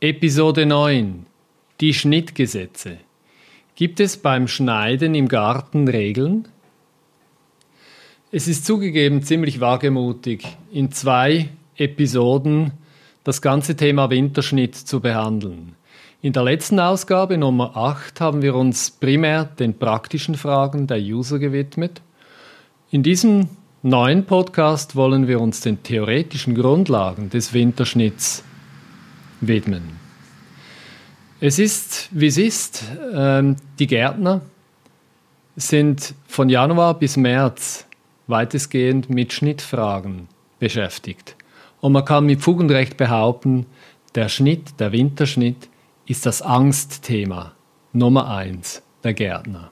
Episode 9 Die Schnittgesetze. Gibt es beim Schneiden im Garten Regeln? Es ist zugegeben ziemlich wagemutig, in zwei Episoden das ganze Thema Winterschnitt zu behandeln. In der letzten Ausgabe Nummer 8 haben wir uns primär den praktischen Fragen der User gewidmet. In diesem neuen Podcast wollen wir uns den theoretischen Grundlagen des Winterschnitts widmen. Es ist, wie es ist, ähm, die Gärtner sind von Januar bis März weitestgehend mit Schnittfragen beschäftigt. Und man kann mit Fug und Recht behaupten, der Schnitt, der Winterschnitt, ist das Angstthema Nummer eins der Gärtner.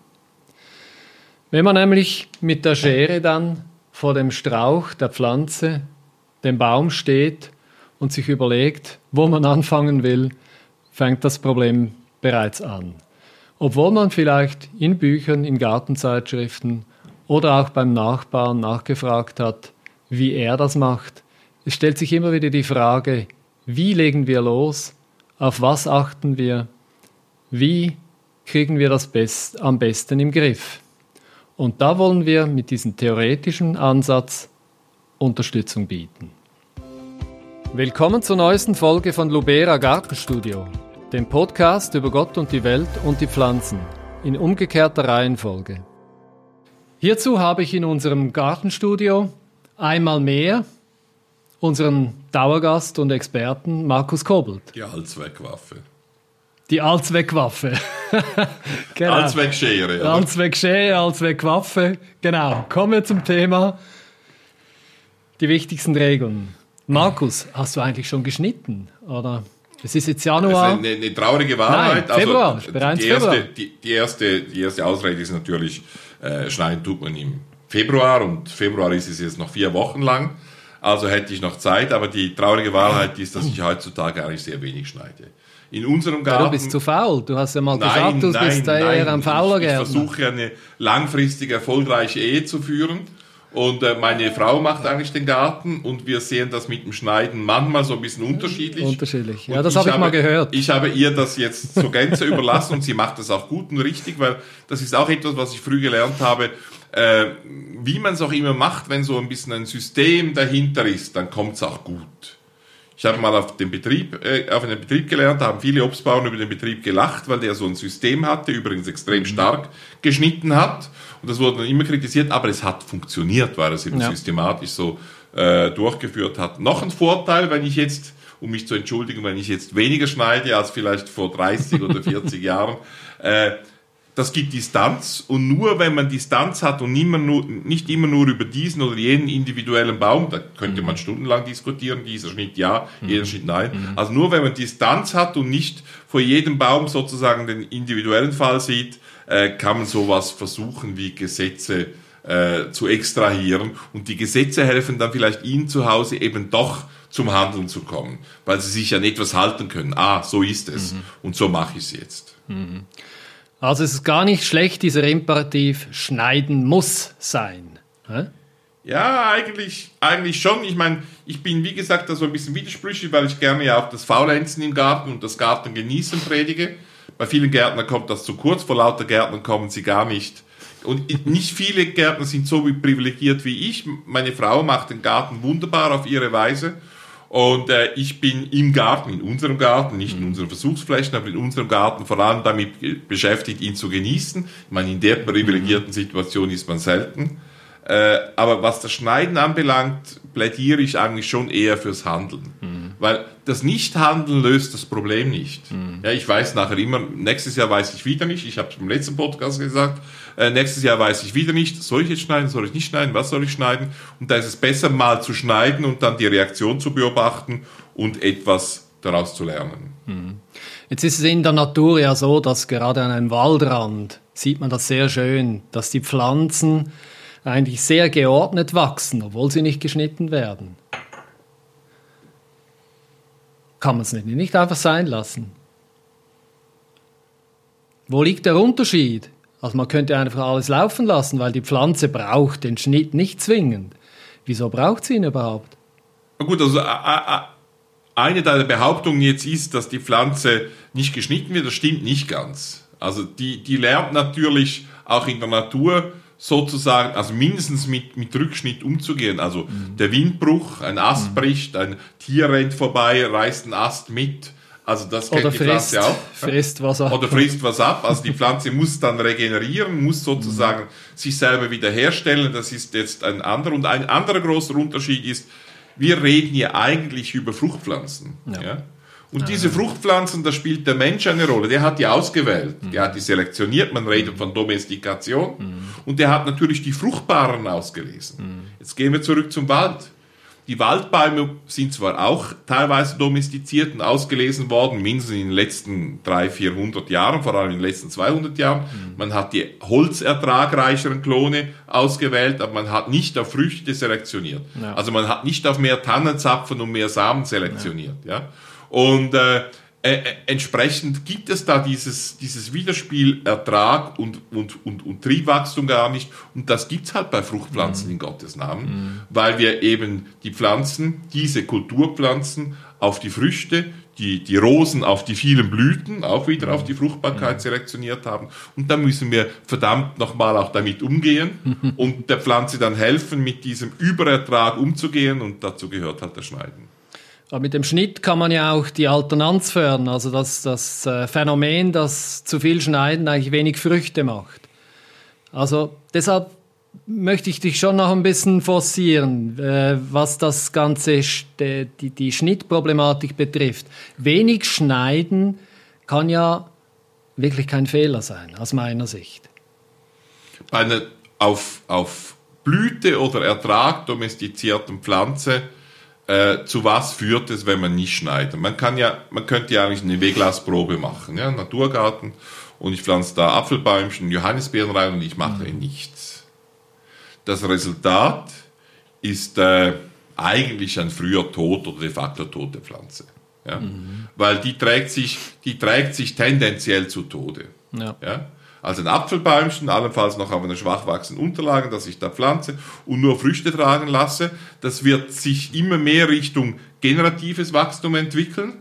Wenn man nämlich mit der Schere dann vor dem Strauch der Pflanze, dem Baum steht und sich überlegt, wo man anfangen will, fängt das Problem bereits an. Obwohl man vielleicht in Büchern, in Gartenzeitschriften oder auch beim Nachbarn nachgefragt hat, wie er das macht, es stellt sich immer wieder die Frage, wie legen wir los, auf was achten wir, wie kriegen wir das best, am besten im Griff. Und da wollen wir mit diesem theoretischen Ansatz Unterstützung bieten. Willkommen zur neuesten Folge von Lubera Gartenstudio, dem Podcast über Gott und die Welt und die Pflanzen in umgekehrter Reihenfolge. Hierzu habe ich in unserem Gartenstudio einmal mehr unseren Dauergast und Experten Markus Kobelt. Die Allzweckwaffe. Die Allzweckwaffe. genau. Allzweckschere. Allzweckschere, Allzweckwaffe. Genau. Kommen wir zum Thema. Die wichtigsten Regeln. Markus, hast du eigentlich schon geschnitten? Oder? Es ist jetzt Januar. Das ist eine, eine traurige Wahrheit. Nein, Februar. Also, bereits die, erste, Februar. Die, die, erste, die erste Ausrede ist natürlich, äh, schneiden tut man im Februar und Februar ist es jetzt noch vier Wochen lang. Also hätte ich noch Zeit, aber die traurige Wahrheit ist, dass ich heutzutage eigentlich sehr wenig schneide. In unserem Garten. Ja, du bist zu faul. Du hast ja mal nein, gesagt, du nein, bist nein, eher am fauler Ich, ich versuche eine langfristig erfolgreiche Ehe zu führen und äh, meine Frau macht eigentlich den Garten und wir sehen das mit dem Schneiden manchmal so ein bisschen unterschiedlich. Unterschiedlich, ja, und das habe ich mal gehört. Ich habe ihr das jetzt zur Gänze überlassen und sie macht das auch gut und richtig, weil das ist auch etwas, was ich früh gelernt habe. Äh, wie man es auch immer macht, wenn so ein bisschen ein System dahinter ist, dann kommt es auch gut. Ich habe mal auf dem Betrieb, äh, auf einem Betrieb gelernt, da haben viele Obstbauern über den Betrieb gelacht, weil der so ein System hatte, übrigens extrem mhm. stark geschnitten hat. Und das wurde dann immer kritisiert, aber es hat funktioniert, weil es eben ja. systematisch so äh, durchgeführt hat. Noch ein Vorteil, wenn ich jetzt, um mich zu entschuldigen, wenn ich jetzt weniger schneide als vielleicht vor 30 oder 40 Jahren, äh, das gibt Distanz und nur wenn man Distanz hat und nicht immer nur, nicht immer nur über diesen oder jenen individuellen Baum, da könnte man mhm. stundenlang diskutieren, dieser Schnitt ja, mhm. jeder Schnitt nein. Mhm. Also nur wenn man Distanz hat und nicht vor jedem Baum sozusagen den individuellen Fall sieht, äh, kann man sowas versuchen wie Gesetze äh, zu extrahieren. Und die Gesetze helfen dann vielleicht Ihnen zu Hause eben doch zum Handeln zu kommen, weil Sie sich an etwas halten können. Ah, so ist es. Mhm. Und so mache ich es jetzt. Also es ist gar nicht schlecht, dieser Imperativ schneiden muss sein. Hä? Ja, eigentlich, eigentlich schon. Ich meine, ich bin wie gesagt da so ein bisschen widersprüchlich, weil ich gerne ja auch das Faulenzen im Garten und das Garten genießen predige. Bei vielen Gärtnern kommt das zu kurz, vor lauter Gärtnern kommen sie gar nicht. Und nicht viele Gärtner sind so privilegiert wie ich. Meine Frau macht den Garten wunderbar auf ihre Weise. Und äh, ich bin im Garten, in unserem Garten, nicht in mhm. unseren Versuchsflächen, aber in unserem Garten vor allem damit beschäftigt, ihn zu genießen. Ich meine, in der privilegierten Situation ist man selten. Äh, aber was das Schneiden anbelangt, plädiere ich eigentlich schon eher fürs Handeln. Mhm. Weil das Nichthandeln löst das Problem nicht. Mhm. Ja, ich weiß nachher immer, nächstes Jahr weiß ich wieder nicht, ich habe es im letzten Podcast gesagt, äh, nächstes Jahr weiß ich wieder nicht, soll ich jetzt schneiden, soll ich nicht schneiden, was soll ich schneiden? Und da ist es besser mal zu schneiden und dann die Reaktion zu beobachten und etwas daraus zu lernen. Mhm. Jetzt ist es in der Natur ja so, dass gerade an einem Waldrand sieht man das sehr schön, dass die Pflanzen eigentlich sehr geordnet wachsen, obwohl sie nicht geschnitten werden. Kann man es nicht, nicht einfach sein lassen. Wo liegt der Unterschied? Also man könnte einfach alles laufen lassen, weil die Pflanze braucht den Schnitt nicht zwingend. Wieso braucht sie ihn überhaupt? Gut, also eine deiner Behauptungen jetzt ist, dass die Pflanze nicht geschnitten wird, das stimmt nicht ganz. Also die, die lernt natürlich auch in der Natur sozusagen, also mindestens mit, mit Rückschnitt umzugehen. Also mhm. der Windbruch, ein Ast mhm. bricht, ein Tier rennt vorbei, reißt einen Ast mit. Also das kennt Oder die frisst, Pflanze auch. Frisst was ab. Oder frisst was ab. Also die Pflanze muss dann regenerieren, muss sozusagen mhm. sich selber wiederherstellen. Das ist jetzt ein anderer. Und ein anderer großer Unterschied ist, wir reden hier eigentlich über Fruchtpflanzen. Ja. ja? Und ah. diese Fruchtpflanzen, da spielt der Mensch eine Rolle. Der hat die ausgewählt, mhm. der hat die selektioniert, man redet von Domestikation. Mhm. Und der hat natürlich die Fruchtbaren ausgelesen. Mhm. Jetzt gehen wir zurück zum Wald. Die Waldbäume sind zwar auch teilweise domestiziert und ausgelesen worden, mindestens in den letzten 300, 400 Jahren, vor allem in den letzten 200 Jahren. Mhm. Man hat die holzertragreicheren Klone ausgewählt, aber man hat nicht auf Früchte selektioniert. Ja. Also man hat nicht auf mehr Tannenzapfen und mehr Samen selektioniert. Ja. ja? Und äh, äh, entsprechend gibt es da dieses, dieses Widerspiel Ertrag und, und, und, und Triebwachstum gar nicht. Und das gibt's halt bei Fruchtpflanzen mhm. in Gottes Namen, mhm. weil wir eben die Pflanzen, diese Kulturpflanzen auf die Früchte, die, die Rosen auf die vielen Blüten, auch wieder auf die mhm. Fruchtbarkeit mhm. selektioniert haben. Und da müssen wir verdammt nochmal auch damit umgehen und der Pflanze dann helfen, mit diesem Überertrag umzugehen. Und dazu gehört halt das Schneiden. Aber mit dem Schnitt kann man ja auch die Alternanz fördern, also das, das äh, Phänomen, dass zu viel Schneiden eigentlich wenig Früchte macht. Also deshalb möchte ich dich schon noch ein bisschen forcieren, äh, was das ganze, die, die Schnittproblematik betrifft. Wenig Schneiden kann ja wirklich kein Fehler sein, aus meiner Sicht. Bei einer auf, auf Blüte oder Ertrag domestizierten Pflanze äh, zu was führt es, wenn man nicht schneidet? Man kann ja, man könnte ja eigentlich eine Weglassprobe machen, ja, Naturgarten, und ich pflanze da Apfelbäumchen, Johannisbeeren rein und ich mache mhm. nichts. Das Resultat ist äh, eigentlich ein früher Tod oder de facto tote Pflanze. Ja? Mhm. Weil die trägt, sich, die trägt sich tendenziell zu Tode. Ja. ja? Also ein Apfelbäumchen, allenfalls noch auf einer schwach wachsenden Unterlage, das ich da pflanze und nur Früchte tragen lasse. Das wird sich immer mehr Richtung generatives Wachstum entwickeln.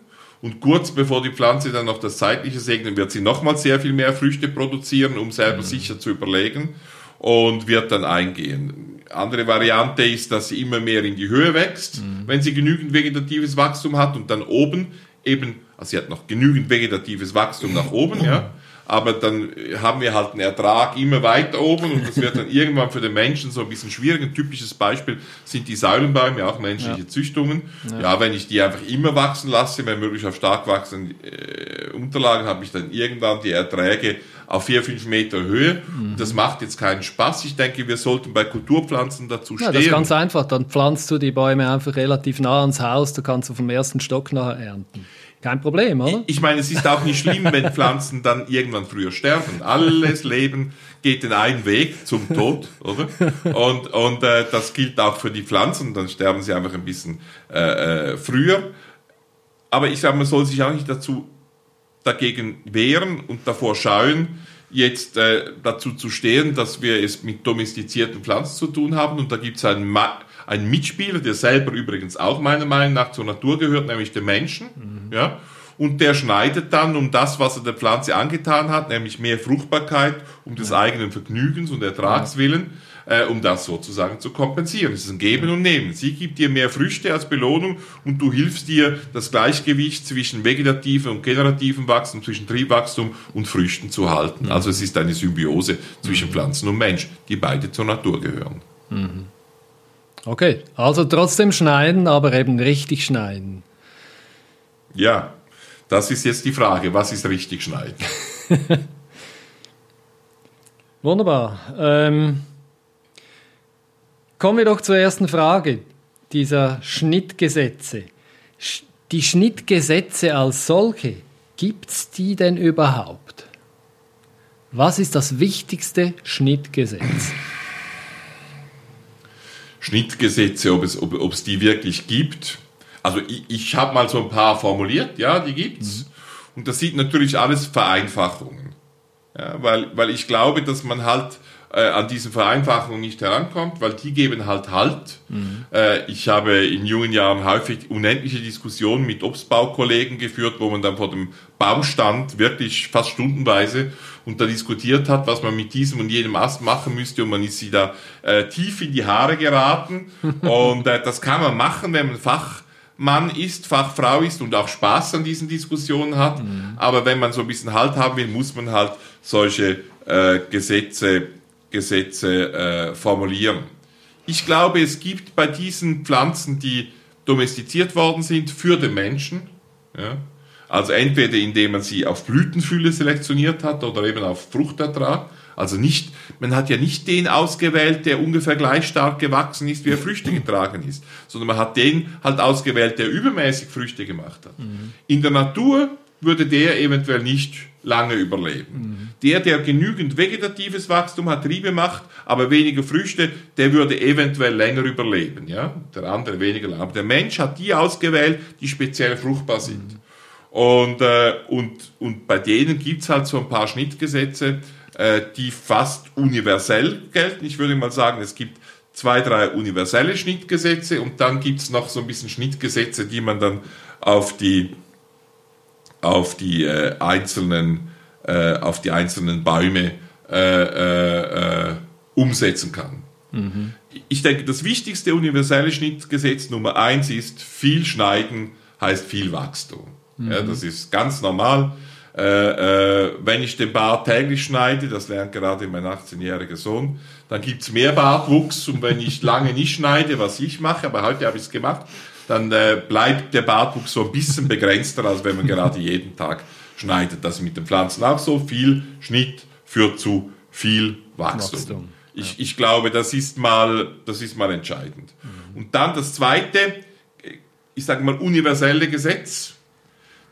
Und kurz bevor die Pflanze dann noch das Zeitliche segnet, wird sie nochmal sehr viel mehr Früchte produzieren, um selber mhm. sicher zu überlegen und wird dann eingehen. Andere Variante ist, dass sie immer mehr in die Höhe wächst, mhm. wenn sie genügend vegetatives Wachstum hat und dann oben eben, also sie hat noch genügend vegetatives Wachstum nach oben, ja, aber dann haben wir halt einen Ertrag immer weiter oben und das wird dann irgendwann für den Menschen so ein bisschen schwierig. Ein typisches Beispiel sind die Säulenbäume, auch menschliche ja. Züchtungen. Ja. ja. wenn ich die einfach immer wachsen lasse, wenn möglich auf stark wachsenden äh, Unterlagen, habe ich dann irgendwann die Erträge auf vier, fünf Meter Höhe. Mhm. Das macht jetzt keinen Spaß. Ich denke, wir sollten bei Kulturpflanzen dazu stehen. Ja, das ist ganz einfach. Dann pflanzt du die Bäume einfach relativ nah ans Haus. Du kannst du vom ersten Stock nachher ernten. Kein Problem, oder? Ich, ich meine, es ist auch nicht schlimm, wenn Pflanzen dann irgendwann früher sterben. Alles Leben geht den einen Weg zum Tod, oder? Und, und äh, das gilt auch für die Pflanzen, dann sterben sie einfach ein bisschen äh, äh, früher. Aber ich sage, man soll sich auch nicht dazu dagegen wehren und davor scheuen, jetzt äh, dazu zu stehen, dass wir es mit domestizierten Pflanzen zu tun haben. Und da gibt es einen Ma ein Mitspieler, der selber übrigens auch meiner Meinung nach zur Natur gehört, nämlich den Menschen. Mhm. Ja? Und der schneidet dann um das, was er der Pflanze angetan hat, nämlich mehr Fruchtbarkeit, um des eigenen Vergnügens und Ertrags willen, äh, um das sozusagen zu kompensieren. Es ist ein Geben und Nehmen. Sie gibt dir mehr Früchte als Belohnung und du hilfst dir, das Gleichgewicht zwischen vegetativem und generativem Wachstum, zwischen Triebwachstum und Früchten zu halten. Mhm. Also es ist eine Symbiose zwischen mhm. Pflanzen und Mensch, die beide zur Natur gehören. Mhm. Okay, also trotzdem schneiden, aber eben richtig schneiden. Ja, das ist jetzt die Frage, was ist richtig schneiden? Wunderbar. Ähm, kommen wir doch zur ersten Frage dieser Schnittgesetze. Die Schnittgesetze als solche, gibt es die denn überhaupt? Was ist das wichtigste Schnittgesetz? Schnittgesetze, ob es, ob, ob es die wirklich gibt. Also ich, ich habe mal so ein paar formuliert, ja, die gibt's. Mhm. Und das sieht natürlich alles Vereinfachungen. Ja, weil, weil ich glaube, dass man halt äh, an diesen Vereinfachungen nicht herankommt, weil die geben halt Halt. Mhm. Äh, ich habe in jungen Jahren häufig unendliche Diskussionen mit Obstbaukollegen geführt, wo man dann vor dem Baum stand, wirklich fast stundenweise und da diskutiert hat, was man mit diesem und jenem Ast machen müsste und man ist sie da äh, tief in die Haare geraten und äh, das kann man machen, wenn man Fachmann ist, Fachfrau ist und auch Spaß an diesen Diskussionen hat. Mhm. Aber wenn man so ein bisschen Halt haben will, muss man halt solche äh, Gesetze, Gesetze äh, formulieren. Ich glaube, es gibt bei diesen Pflanzen, die domestiziert worden sind, für den Menschen, ja, also entweder indem man sie auf Blütenfülle selektioniert hat oder eben auf Fruchtertrag. Also nicht, man hat ja nicht den ausgewählt, der ungefähr gleich stark gewachsen ist, wie er Früchte getragen ist, sondern man hat den halt ausgewählt, der übermäßig Früchte gemacht hat. Mhm. In der Natur würde der eventuell nicht lange überleben. Mhm. Der, der genügend vegetatives Wachstum hat, Triebe macht, aber weniger Früchte, der würde eventuell länger überleben. Ja? Der andere weniger lang. Aber der Mensch hat die ausgewählt, die speziell fruchtbar sind. Mhm. Und, äh, und, und bei denen gibt's halt so ein paar Schnittgesetze, äh, die fast universell gelten. Ich würde mal sagen, es gibt zwei, drei universelle Schnittgesetze und dann gibt's noch so ein bisschen Schnittgesetze, die man dann auf die, auf die äh, einzelnen äh, auf die einzelnen Bäume äh, äh, umsetzen kann. Mhm. Ich denke, das wichtigste universelle Schnittgesetz Nummer eins ist, viel schneiden heißt viel Wachstum. Mhm. Ja, das ist ganz normal. Äh, äh, wenn ich den Bart täglich schneide, das lernt gerade mein 18-jähriger Sohn, dann gibt's mehr Bartwuchs und wenn ich lange nicht schneide, was ich mache, aber heute habe ich es gemacht, dann äh, bleibt der Bartwuchs so ein bisschen begrenzter, als wenn man gerade jeden Tag schneidet. Das ist mit den Pflanzen auch so. Viel Schnitt führt zu viel Wachstum. Wachstum ja. ich, ich glaube, das ist mal, das ist mal entscheidend. Mhm. Und dann das zweite, ich sage mal, universelle Gesetz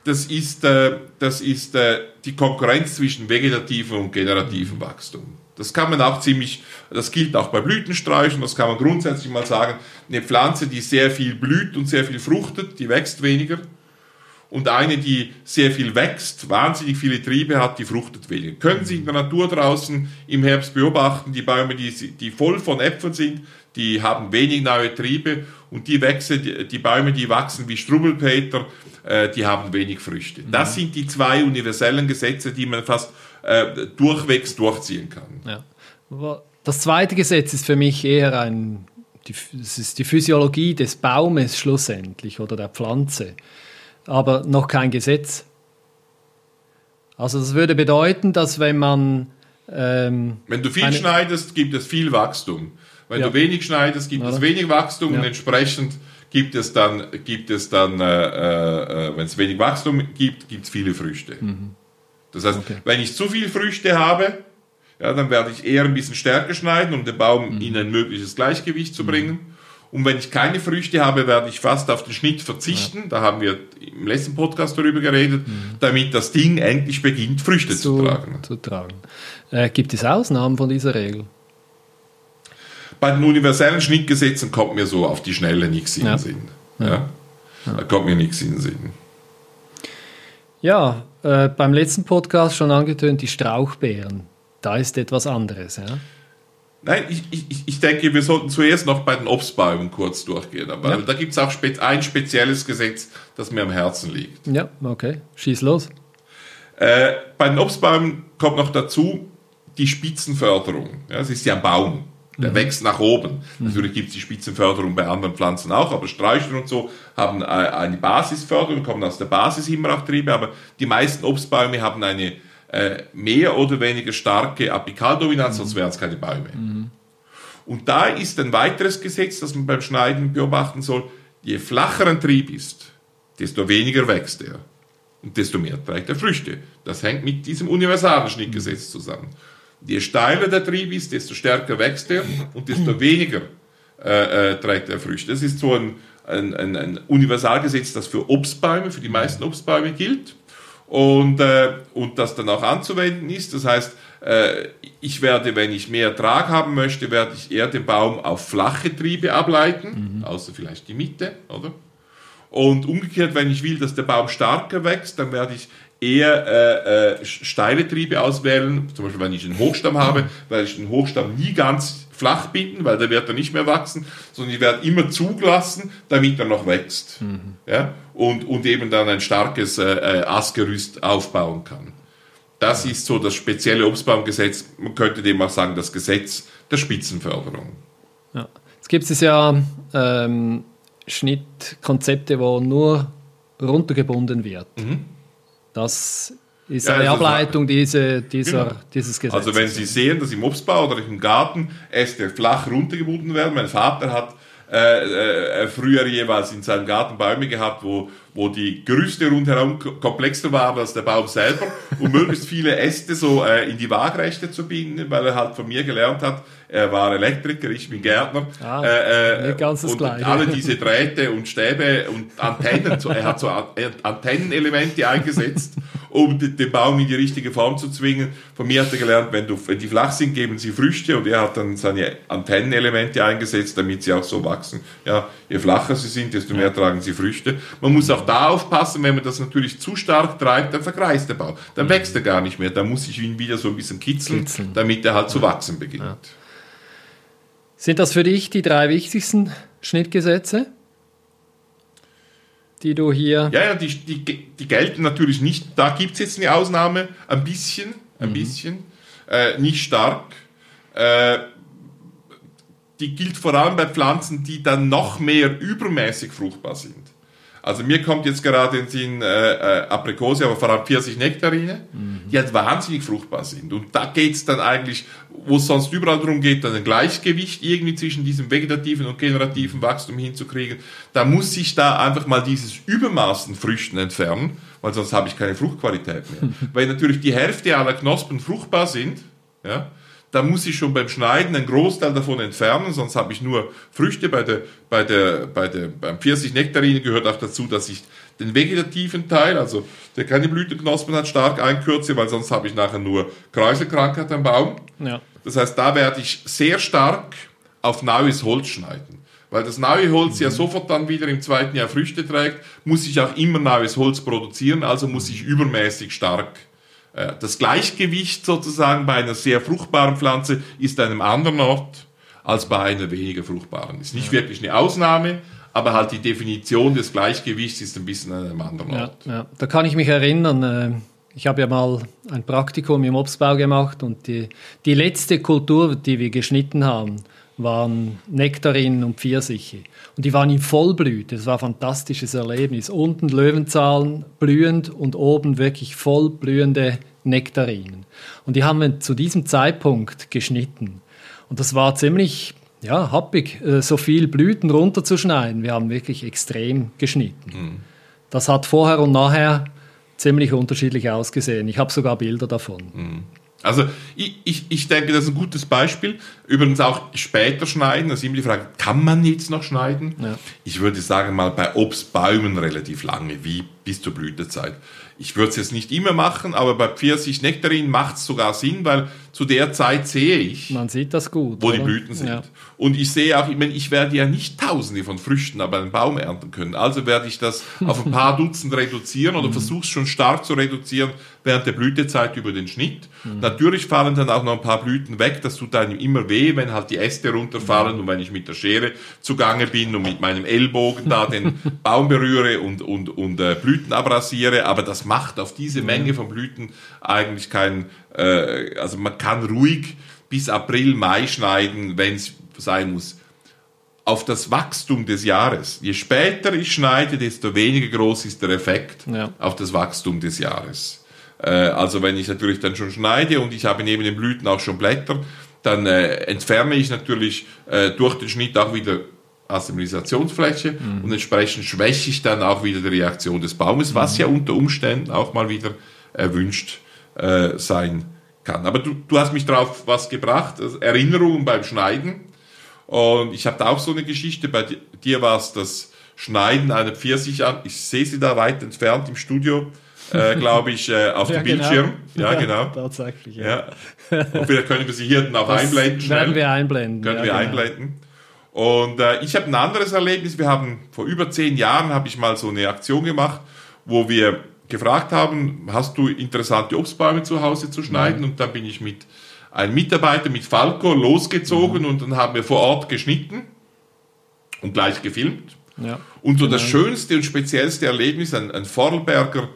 das ist, äh, das ist äh, die Konkurrenz zwischen vegetativem und generativem Wachstum. Das kann man auch ziemlich, das gilt auch bei Blütensträuchen, das kann man grundsätzlich mal sagen. Eine Pflanze, die sehr viel blüht und sehr viel fruchtet, die wächst weniger. Und eine, die sehr viel wächst, wahnsinnig viele Triebe hat, die fruchtet weniger. Können Sie in der Natur draußen im Herbst beobachten, die Bäume, die, die voll von Äpfeln sind, die haben wenig neue Triebe und die, wachsen, die Bäume, die wachsen wie Strubbelpeter, äh, die haben wenig Früchte. Mhm. Das sind die zwei universellen Gesetze, die man fast äh, durchwegs durchziehen kann. Ja. Das zweite Gesetz ist für mich eher ein, die, das ist die Physiologie des Baumes schlussendlich oder der Pflanze, aber noch kein Gesetz. Also das würde bedeuten, dass wenn man ähm, wenn du viel schneidest, gibt es viel Wachstum. Wenn ja. du wenig schneidest, gibt Oder? es wenig Wachstum ja. und entsprechend gibt es dann, gibt es dann äh, äh, äh wenn es wenig Wachstum gibt, gibt es viele Früchte. Mhm. Das heißt, okay. wenn ich zu viel Früchte habe, ja, dann werde ich eher ein bisschen stärker schneiden, um den Baum mhm. in ein mögliches Gleichgewicht zu mhm. bringen. Und wenn ich keine Früchte habe, werde ich fast auf den Schnitt verzichten. Ja. Da haben wir im letzten Podcast darüber geredet, mhm. damit das Ding endlich beginnt, Früchte zu, zu tragen. Zu tragen. Äh, gibt es Ausnahmen von dieser Regel? Bei den universellen Schnittgesetzen kommt mir so auf die Schnelle nichts in den ja. Sinn. Ja. ja. Da kommt mir nichts in den Sinn. Ja, äh, beim letzten Podcast schon angetönt, die Strauchbeeren. Da ist etwas anderes. Ja? Nein, ich, ich, ich denke, wir sollten zuerst noch bei den Obstbäumen kurz durchgehen. Aber ja. da gibt es auch ein spezielles Gesetz, das mir am Herzen liegt. Ja, okay. Schieß los. Äh, bei den Obstbäumen kommt noch dazu die Spitzenförderung. Ja, es ist ja ein Baum. Der mhm. wächst nach oben. Mhm. Natürlich gibt es die Spitzenförderung bei anderen Pflanzen auch, aber Sträucher und so haben äh, eine Basisförderung, kommen aus der Basis immer auch Triebe, aber die meisten Obstbäume haben eine äh, mehr oder weniger starke Apikaldominanz, mhm. sonst wären es keine Bäume. Mhm. Und da ist ein weiteres Gesetz, das man beim Schneiden beobachten soll. Je flacher ein Trieb ist, desto weniger wächst er. Und desto mehr trägt er Früchte. Das hängt mit diesem universalen Schnittgesetz zusammen. Je steiler der Trieb ist, desto stärker wächst er und desto weniger äh, äh, trägt er Früchte. Das ist so ein, ein, ein, ein, Universalgesetz, das für Obstbäume, für die meisten Obstbäume gilt und, äh, und das dann auch anzuwenden ist. Das heißt, äh, ich werde, wenn ich mehr Ertrag haben möchte, werde ich eher den Baum auf flache Triebe ableiten, mhm. außer vielleicht die Mitte, oder? Und umgekehrt, wenn ich will, dass der Baum starker wächst, dann werde ich eher äh, äh, steile Triebe auswählen, zum Beispiel wenn ich einen Hochstamm habe, weil ich den Hochstamm nie ganz flach binden, weil der wird dann nicht mehr wachsen, sondern ich werde immer zugelassen, damit er noch wächst. Mhm. Ja? Und, und eben dann ein starkes äh, äh, Astgerüst aufbauen kann. Das ist so das spezielle Obstbaumgesetz, man könnte dem auch sagen, das Gesetz der Spitzenförderung. Ja. Jetzt gibt es ja ähm, Schnittkonzepte, wo nur runtergebunden wird. Mhm. Das ist ja, eine Ableitung diese, dieser, genau. dieses Gesetzes. Also wenn Sie sehen, dass im Obstbau oder im Garten Äste flach runtergebunden werden, mein Vater hat äh, äh, früher jeweils in seinem Garten Bäume gehabt, wo, wo die Gerüste rundherum komplexer waren als der Baum selber und möglichst viele Äste so äh, in die Waagrechte zu binden, weil er halt von mir gelernt hat, er war Elektriker, ich bin Gärtner. Ah, äh, äh, ganz das und Gleiche. alle diese Drähte und Stäbe und Antennen, er hat so Antennenelemente eingesetzt, um den Baum in die richtige Form zu zwingen. Von mir hat er gelernt, wenn, du, wenn die flach sind, geben sie Früchte und er hat dann seine Antennenelemente eingesetzt, damit sie auch so wachsen. Ja, je flacher sie sind, desto mehr tragen sie Früchte. Man muss auch da aufpassen, wenn man das natürlich zu stark treibt, dann verkreist der Baum. Dann wächst er gar nicht mehr. Da muss ich ihn wieder so ein bisschen kitzeln, kitzeln. damit er halt zu wachsen beginnt. Ja. Sind das für dich die drei wichtigsten Schnittgesetze, die du hier. Ja, ja, die, die, die gelten natürlich nicht. Da gibt es jetzt eine Ausnahme, ein bisschen, ein mhm. bisschen, äh, nicht stark. Äh, die gilt vor allem bei Pflanzen, die dann noch mehr übermäßig fruchtbar sind. Also mir kommt jetzt gerade in den Sinn äh, äh, Aprikose, aber vor allem Pfirsich-Nektarine, mhm. die halt wahnsinnig fruchtbar sind. Und da geht's dann eigentlich, wo es sonst überall darum geht, dann ein Gleichgewicht irgendwie zwischen diesem vegetativen und generativen Wachstum hinzukriegen. Da muss ich da einfach mal dieses Übermaß an Früchten entfernen, weil sonst habe ich keine Fruchtqualität mehr. weil natürlich die Hälfte aller Knospen fruchtbar sind, ja, da muss ich schon beim Schneiden einen Großteil davon entfernen, sonst habe ich nur Früchte. Bei der, bei der, bei der, beim Pfirsich-Nektarine gehört auch dazu, dass ich den vegetativen Teil, also der keine Blütenknospen hat, stark einkürze, weil sonst habe ich nachher nur Kräuselkrankheit am Baum. Ja. Das heißt, da werde ich sehr stark auf neues Holz schneiden. Weil das neue Holz mhm. ja sofort dann wieder im zweiten Jahr Früchte trägt, muss ich auch immer neues Holz produzieren, also muss ich übermäßig stark das Gleichgewicht sozusagen bei einer sehr fruchtbaren Pflanze ist an einem anderen Ort als bei einer weniger fruchtbaren. Ist nicht ja. wirklich eine Ausnahme, aber halt die Definition des Gleichgewichts ist ein bisschen an einem anderen Ort. Ja, ja. Da kann ich mich erinnern, äh, ich habe ja mal ein Praktikum im Obstbau gemacht und die, die letzte Kultur, die wir geschnitten haben, waren Nektarinen und Pfirsiche. Und die waren in Vollblüte. Das war ein fantastisches Erlebnis. Unten Löwenzahlen blühend und oben wirklich voll blühende Nektarinen. Und die haben wir zu diesem Zeitpunkt geschnitten. Und das war ziemlich ja, happig, äh, so viel Blüten runterzuschneiden. Wir haben wirklich extrem geschnitten. Mhm. Das hat vorher und nachher ziemlich unterschiedlich ausgesehen. Ich habe sogar Bilder davon. Mhm. Also ich, ich, ich denke, das ist ein gutes Beispiel. Übrigens auch später schneiden. Da ist immer die Frage, kann man jetzt noch schneiden? Ja. Ich würde sagen mal bei Obstbäumen relativ lange, wie bis zur Blütezeit. Ich würde es jetzt nicht immer machen, aber bei Pfirsich, Nektarin macht es sogar Sinn, weil zu der Zeit sehe ich, man sieht das gut, wo oder? die Blüten sind. Ja. Und ich sehe auch, ich, meine, ich werde ja nicht Tausende von Früchten aber einen Baum ernten können. Also werde ich das auf ein paar Dutzend reduzieren oder mhm. versuche es schon stark zu reduzieren während der Blütezeit über den Schnitt. Mhm. Natürlich fallen dann auch noch ein paar Blüten weg. Das tut einem immer weh, wenn halt die Äste runterfallen mhm. und wenn ich mit der Schere zugange bin und mit meinem Ellbogen da den Baum berühre und, und, und äh, Blüten abrasiere. Aber das macht auf diese. Menge von Blüten eigentlich keinen, äh, also man kann ruhig bis April, Mai schneiden, wenn es sein muss. Auf das Wachstum des Jahres. Je später ich schneide, desto weniger groß ist der Effekt ja. auf das Wachstum des Jahres. Äh, also wenn ich natürlich dann schon schneide und ich habe neben den Blüten auch schon Blätter, dann äh, entferne ich natürlich äh, durch den Schnitt auch wieder Assimilisationsfläche mhm. und entsprechend schwäche ich dann auch wieder die Reaktion des Baumes, was mhm. ja unter Umständen auch mal wieder erwünscht äh, sein kann. Aber du, du hast mich darauf was gebracht, also Erinnerungen beim Schneiden. Und ich habe da auch so eine Geschichte. Bei dir war es das Schneiden einer Pfirsich an. Ich sehe sie da weit entfernt im Studio, äh, glaube ich, äh, auf ja, dem genau. Bildschirm. Ja, genau. Tatsächlich, ja. ja. Und vielleicht können wir sie hier dann auch das einblenden. Schnell. Werden wir einblenden. Können ja, wir genau. einblenden. Und äh, ich habe ein anderes Erlebnis. Wir haben vor über zehn Jahren habe ich mal so eine Aktion gemacht, wo wir gefragt haben, hast du interessante Obstbäume zu Hause zu schneiden? Mhm. Und dann bin ich mit einem Mitarbeiter, mit Falco, losgezogen mhm. und dann haben wir vor Ort geschnitten und gleich gefilmt. Ja, und so genau. das schönste und speziellste Erlebnis, ein, ein Vorarlberger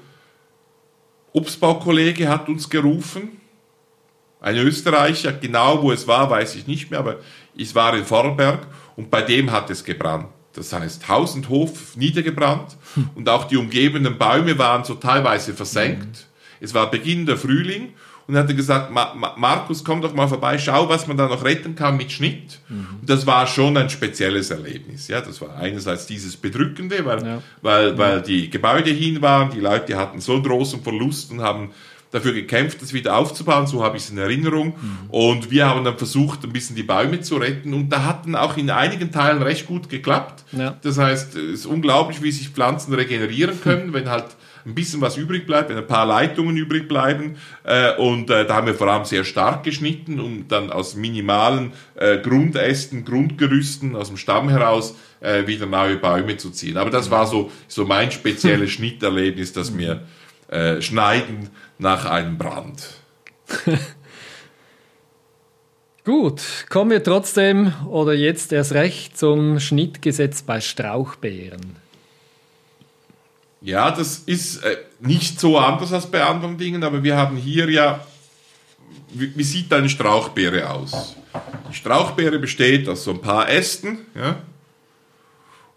Obstbaukollege hat uns gerufen, ein Österreicher, genau wo es war, weiß ich nicht mehr, aber es war in Vorarlberg und bei dem hat es gebrannt. Das heißt, Haus und Hof niedergebrannt hm. und auch die umgebenden Bäume waren so teilweise versenkt. Mhm. Es war Beginn der Frühling und er hatte gesagt, Ma Ma Markus, komm doch mal vorbei, schau, was man da noch retten kann mit Schnitt. Mhm. Und das war schon ein spezielles Erlebnis. Ja, das war einerseits dieses Bedrückende, weil, ja. weil, weil die Gebäude hin waren, die Leute hatten so einen großen Verlust und haben dafür gekämpft, das wieder aufzubauen, so habe ich es in Erinnerung. Mhm. Und wir haben dann versucht, ein bisschen die Bäume zu retten und da hatten auch in einigen Teilen recht gut geklappt. Ja. Das heißt, es ist unglaublich, wie sich Pflanzen regenerieren können, mhm. wenn halt ein bisschen was übrig bleibt, wenn ein paar Leitungen übrig bleiben. Äh, und äh, da haben wir vor allem sehr stark geschnitten, um dann aus minimalen äh, Grundästen, Grundgerüsten aus dem Stamm heraus äh, wieder neue Bäume zu ziehen. Aber das war so, so mein spezielles Schnitterlebnis, das mir äh, Schneiden nach einem Brand. Gut, kommen wir trotzdem oder jetzt erst recht zum Schnittgesetz bei Strauchbeeren. Ja, das ist äh, nicht so anders als bei anderen Dingen, aber wir haben hier ja, wie, wie sieht eine Strauchbeere aus? Die Strauchbeere besteht aus so ein paar Ästen, ja,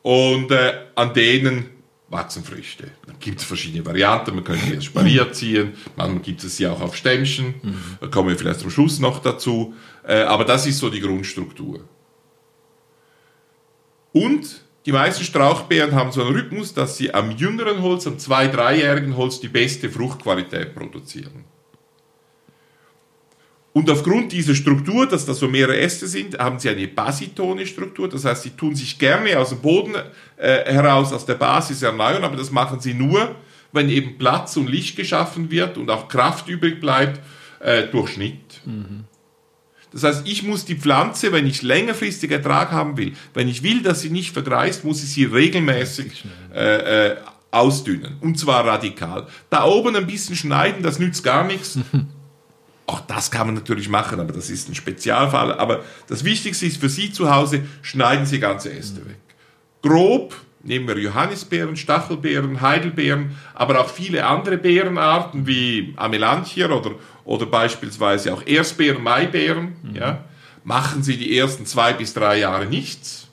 und äh, an denen wachsen Früchte. Dann gibt es verschiedene Varianten, man könnte jetzt Spalier ziehen, manchmal gibt es sie auch auf Stämmchen, mhm. da kommen wir vielleicht zum Schluss noch dazu, äh, aber das ist so die Grundstruktur. Und die meisten Strauchbeeren haben so einen Rhythmus, dass sie am jüngeren Holz, am zwei-, dreijährigen Holz die beste Fruchtqualität produzieren. Und aufgrund dieser Struktur, dass das so mehrere Äste sind, haben sie eine basitone Struktur. Das heißt, sie tun sich gerne aus dem Boden äh, heraus, aus der Basis erneuern, aber das machen sie nur, wenn eben Platz und Licht geschaffen wird und auch Kraft übrig bleibt äh, durch Schnitt. Mhm. Das heißt, ich muss die Pflanze, wenn ich längerfristig Ertrag haben will, wenn ich will, dass sie nicht vergreist, muss ich sie regelmäßig äh, äh, ausdünnen. Und zwar radikal. Da oben ein bisschen schneiden, das nützt gar nichts. Auch das kann man natürlich machen, aber das ist ein Spezialfall. Aber das Wichtigste ist für Sie zu Hause, schneiden Sie ganze Äste weg. Grob, nehmen wir Johannisbeeren, Stachelbeeren, Heidelbeeren, aber auch viele andere Beerenarten wie Amelanchier oder oder beispielsweise auch Erstbeeren, Maibeeren, mhm. ja, machen sie die ersten zwei bis drei Jahre nichts.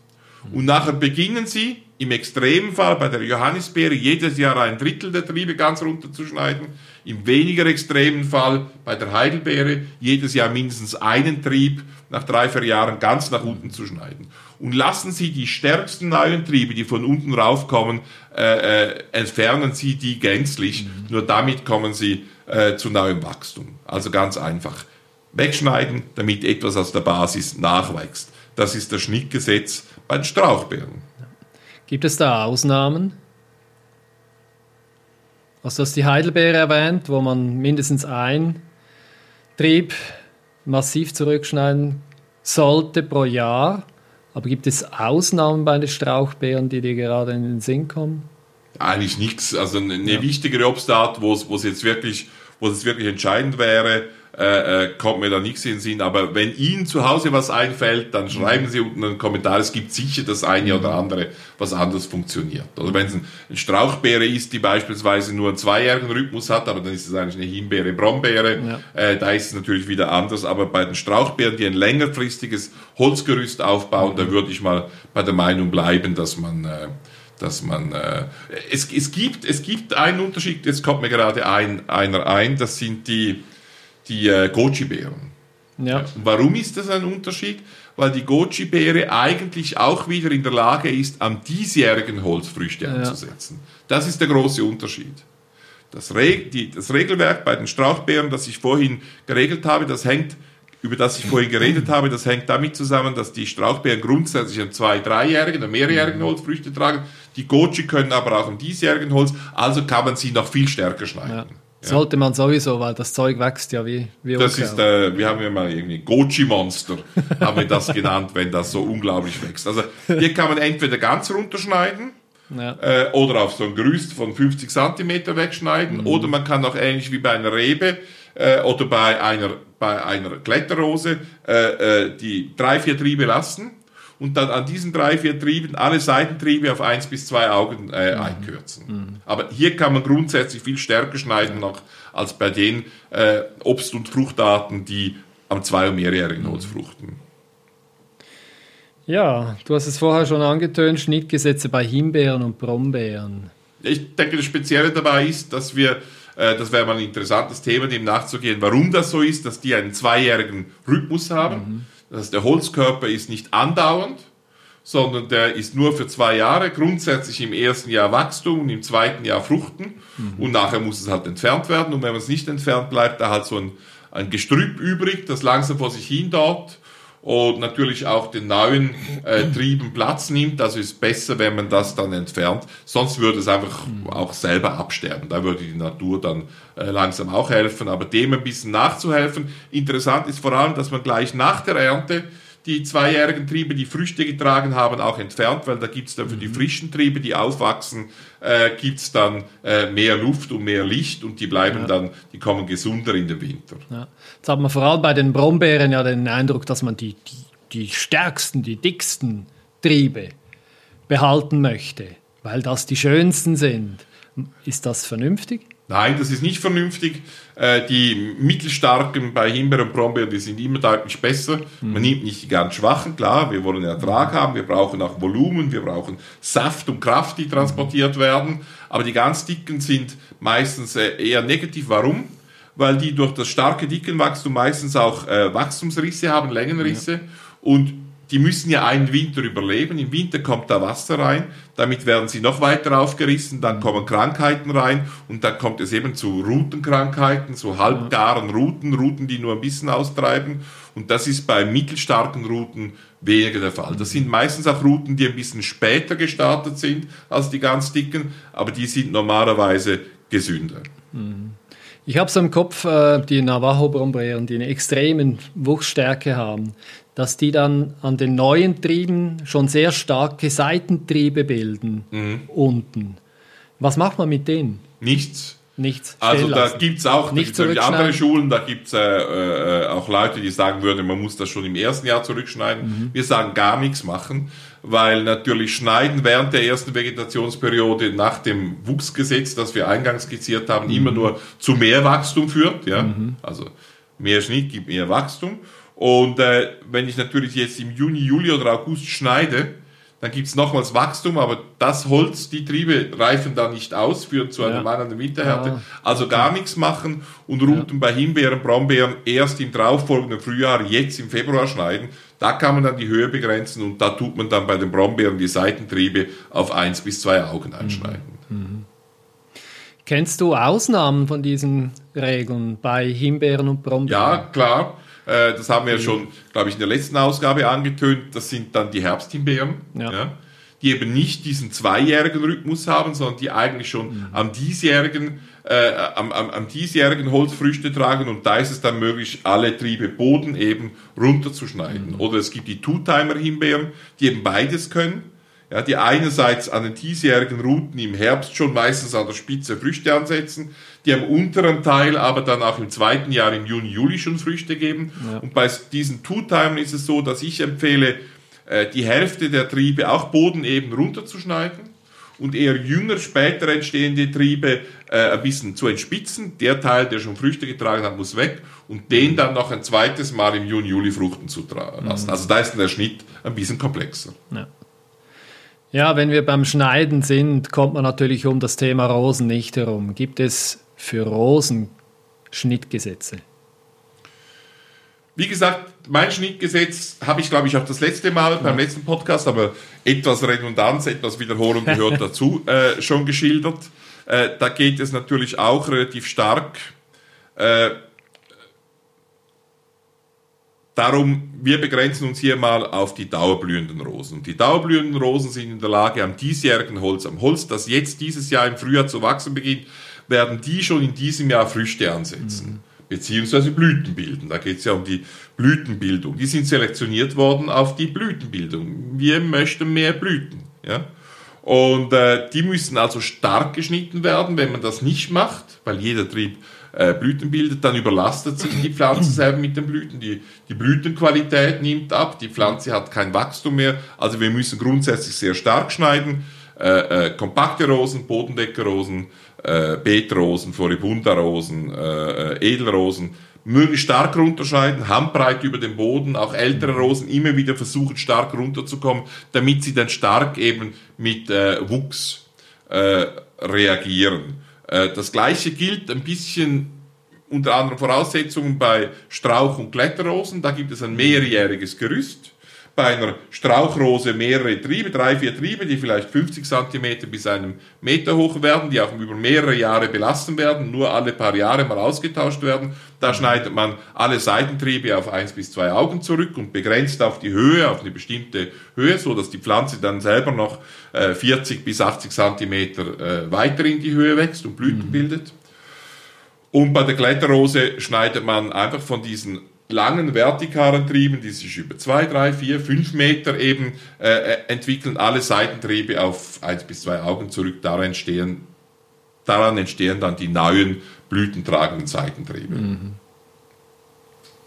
Und nachher beginnen sie im Extremfall bei der Johannisbeere jedes Jahr ein Drittel der Triebe ganz runterzuschneiden. Im weniger extremen Fall bei der Heidelbeere jedes Jahr mindestens einen Trieb nach drei, vier Jahren ganz nach unten zu schneiden. Und lassen Sie die stärksten neuen Triebe, die von unten raufkommen, äh, äh, entfernen Sie die gänzlich. Mhm. Nur damit kommen Sie äh, zu neuem Wachstum. Also ganz einfach. Wegschneiden, damit etwas aus der Basis nachwächst. Das ist das Schnittgesetz bei den Strauchbeeren. Gibt es da Ausnahmen? Also du hast die Heidelbeere erwähnt, wo man mindestens ein Trieb massiv zurückschneiden sollte pro Jahr. Aber gibt es Ausnahmen bei den Strauchbeeren, die dir gerade in den Sinn kommen? Eigentlich nichts. Also eine ja. wichtigere Obstart, wo es jetzt wirklich, wo es wirklich entscheidend wäre, äh, äh, kommt mir da nichts in den Sinn. Aber wenn Ihnen zu Hause was einfällt, dann schreiben Sie unten einen Kommentar. Es gibt sicher das eine oder andere, was anders funktioniert. Oder wenn es ein, eine Strauchbeere ist, die beispielsweise nur einen zweijährigen Rhythmus hat, aber dann ist es eigentlich eine Himbeere, Brombeere, ja. äh, da ist es natürlich wieder anders. Aber bei den Strauchbeeren, die ein längerfristiges Holzgerüst aufbauen, mhm. da würde ich mal bei der Meinung bleiben, dass man äh, dass man äh, es, es gibt es gibt einen Unterschied jetzt kommt mir gerade ein, einer ein das sind die die äh, Goji-Beeren. Ja. Warum ist das ein Unterschied? Weil die Goji-Beere eigentlich auch wieder in der Lage ist, am diesjährigen Holz Früchte ja. anzusetzen. Das ist der große Unterschied. Das, Re die, das Regelwerk bei den Strauchbeeren, das ich vorhin geregelt habe, das hängt über das ich vorhin geredet habe, das hängt damit zusammen, dass die Strauchbeeren grundsätzlich am zwei-, dreijährigen oder mehrjährigen Holz Früchte tragen. Die Goji können aber auch am diesjährigen Holz, also kann man sie noch viel stärker schneiden. Ja. Sollte man sowieso, weil das Zeug wächst ja wie, wie Das ist, äh, wir haben ja mal irgendwie Goji-Monster, haben wir das genannt, wenn das so unglaublich wächst. Also hier kann man entweder ganz runterschneiden ja. äh, oder auf so ein Gerüst von 50 Zentimeter wegschneiden. Mhm. Oder man kann auch ähnlich wie bei einer Rebe äh, oder bei einer, bei einer Kletterrose äh, äh, die drei, vier Triebe lassen und dann an diesen drei, vier Trieben alle Seitentriebe auf eins bis zwei Augen äh, mhm. einkürzen. Mhm. Aber hier kann man grundsätzlich viel stärker schneiden noch als bei den äh, Obst- und Fruchtarten, die am zwei- und mehrjährigen Holz fruchten. Ja, du hast es vorher schon angetönt, Schnittgesetze bei Himbeeren und Brombeeren. Ich denke, das Spezielle dabei ist, dass wir, das wäre mal ein interessantes Thema, dem nachzugehen, warum das so ist, dass die einen zweijährigen Rhythmus haben. Mhm. Das heißt, der Holzkörper ist nicht andauernd, sondern der ist nur für zwei Jahre, grundsätzlich im ersten Jahr Wachstum und im zweiten Jahr Fruchten mhm. und nachher muss es halt entfernt werden und wenn man es nicht entfernt, bleibt da halt so ein, ein Gestrüpp übrig, das langsam vor sich hin dort und natürlich auch den neuen äh, Trieben Platz nimmt. Also ist besser, wenn man das dann entfernt. Sonst würde es einfach auch selber absterben. Da würde die Natur dann äh, langsam auch helfen. Aber dem ein bisschen nachzuhelfen. Interessant ist vor allem, dass man gleich nach der Ernte die zweijährigen Triebe, die Früchte getragen haben, auch entfernt, weil da gibt es dann für die mhm. frischen Triebe, die aufwachsen, äh, gibt es dann äh, mehr Luft und mehr Licht und die bleiben ja. dann, die kommen gesunder in den Winter. Ja. Jetzt hat man vor allem bei den Brombeeren ja den Eindruck, dass man die, die, die stärksten, die dicksten Triebe behalten möchte, weil das die schönsten sind. Ist das vernünftig? Nein, das ist nicht vernünftig. Äh, die mittelstarken bei Himbeeren und Brombeeren, die sind immer deutlich besser. Mhm. Man nimmt nicht die ganz schwachen, klar, wir wollen Ertrag haben, wir brauchen auch Volumen, wir brauchen Saft und Kraft, die transportiert werden. Aber die ganz dicken sind meistens äh, eher negativ. Warum? Weil die durch das starke Dickenwachstum meistens auch äh, Wachstumsrisse haben, Längenrisse. Ja. Und die müssen ja einen Winter überleben. Im Winter kommt da Wasser rein, damit werden sie noch weiter aufgerissen, dann kommen Krankheiten rein und dann kommt es eben zu Rutenkrankheiten, so halbgaren Ruten, Ruten, die nur ein bisschen austreiben. Und das ist bei mittelstarken Ruten weniger der Fall. Das sind meistens auch Ruten, die ein bisschen später gestartet sind als die ganz dicken, aber die sind normalerweise gesünder. Ich habe so im Kopf äh, die Navajo-Brombeeren, die eine extremen Wuchsstärke haben dass die dann an den neuen Trieben schon sehr starke Seitentriebe bilden mhm. unten. Was macht man mit denen? Nichts. Nichts. Also da gibt es auch Nicht andere Schulen, da gibt es äh, äh, auch Leute, die sagen würden, man muss das schon im ersten Jahr zurückschneiden. Mhm. Wir sagen gar nichts machen, weil natürlich Schneiden während der ersten Vegetationsperiode nach dem Wuchsgesetz, das wir eingangs skizziert haben, mhm. immer nur zu mehr Wachstum führt. Ja? Mhm. Also mehr Schnitt gibt mehr Wachstum. Und äh, wenn ich natürlich jetzt im Juni, Juli oder August schneide, dann gibt es nochmals Wachstum, aber das Holz, die Triebe reifen da nicht aus, führen zu einer ja. mangelnden Winterhärte. Ja. Also gar nichts machen und Ruten ja. bei Himbeeren, Brombeeren erst im darauffolgenden Frühjahr, jetzt im Februar schneiden. Da kann man dann die Höhe begrenzen und da tut man dann bei den Brombeeren die Seitentriebe auf eins bis zwei Augen einschneiden. Mhm. Mhm. Kennst du Ausnahmen von diesen Regeln bei Himbeeren und Brombeeren? Ja, klar. Äh, das haben wir ja schon, glaube ich, in der letzten Ausgabe angetönt. Das sind dann die Herbsthimbeeren. Ja. ja die eben nicht diesen zweijährigen Rhythmus haben, sondern die eigentlich schon mhm. am diesjährigen, äh, am, am, am diesjährigen Holzfrüchte tragen und da ist es dann möglich, alle Triebe Boden eben runterzuschneiden. Mhm. Oder es gibt die Two-Timer-Himbeeren, die eben beides können ja, die einerseits an den diesjährigen Routen im Herbst schon meistens an der Spitze Früchte ansetzen, die am unteren Teil aber dann auch im zweiten Jahr im Juni, Juli schon Früchte geben. Ja. Und bei diesen Two-Timern ist es so, dass ich empfehle, äh, die Hälfte der Triebe auch Boden eben runterzuschneiden und eher jünger, später entstehende Triebe äh, ein bisschen zu entspitzen. Der Teil, der schon Früchte getragen hat, muss weg und den dann noch ein zweites Mal im Juni, Juli fruchten zu lassen. Mhm. Also da ist der Schnitt ein bisschen komplexer. Ja. Ja, wenn wir beim Schneiden sind, kommt man natürlich um das Thema Rosen nicht herum. Gibt es für Rosen Schnittgesetze? Wie gesagt, mein Schnittgesetz habe ich, glaube ich, auch das letzte Mal ja. beim letzten Podcast, aber etwas Redundanz, etwas Wiederholung gehört dazu, äh, schon geschildert. Äh, da geht es natürlich auch relativ stark äh, Darum, wir begrenzen uns hier mal auf die dauerblühenden Rosen. Die dauerblühenden Rosen sind in der Lage, am diesjährigen Holz, am Holz, das jetzt dieses Jahr im Frühjahr zu wachsen beginnt, werden die schon in diesem Jahr Früchte ansetzen. Mhm. Beziehungsweise Blüten bilden. Da geht es ja um die Blütenbildung. Die sind selektioniert worden auf die Blütenbildung. Wir möchten mehr Blüten. Ja? Und äh, die müssen also stark geschnitten werden, wenn man das nicht macht, weil jeder Trieb äh, Blüten bildet, dann überlastet sich die Pflanze selber mit den Blüten. Die, die Blütenqualität nimmt ab, die Pflanze hat kein Wachstum mehr. Also wir müssen grundsätzlich sehr stark schneiden. Äh, äh, kompakte Rosen, Bodendeckerrosen, äh, Beetrosen, Floribunda-Rosen, äh, äh, Edelrosen, möglichst stark runterschneiden, handbreit über den Boden, auch ältere Rosen immer wieder versuchen stark runterzukommen, damit sie dann stark eben mit äh, Wuchs äh, reagieren. Äh, das gleiche gilt ein bisschen unter anderen Voraussetzungen bei Strauch- und Kletterrosen. Da gibt es ein mehrjähriges Gerüst bei einer Strauchrose mehrere Triebe, drei, vier Triebe, die vielleicht 50 cm bis einem Meter hoch werden, die auch über mehrere Jahre belassen werden, nur alle paar Jahre mal ausgetauscht werden. Da schneidet man alle Seitentriebe auf eins bis zwei Augen zurück und begrenzt auf die Höhe, auf eine bestimmte Höhe, so dass die Pflanze dann selber noch äh, 40 bis 80 cm äh, weiter in die Höhe wächst und Blüten mhm. bildet. Und bei der Kletterrose schneidet man einfach von diesen langen vertikalen Trieben, die sich über zwei, drei, vier, fünf Meter eben äh, äh entwickeln, alle Seitentriebe auf eins bis zwei Augen zurück. Daran entstehen, daran entstehen dann die neuen blütentragenden Seitentriebe. Mhm.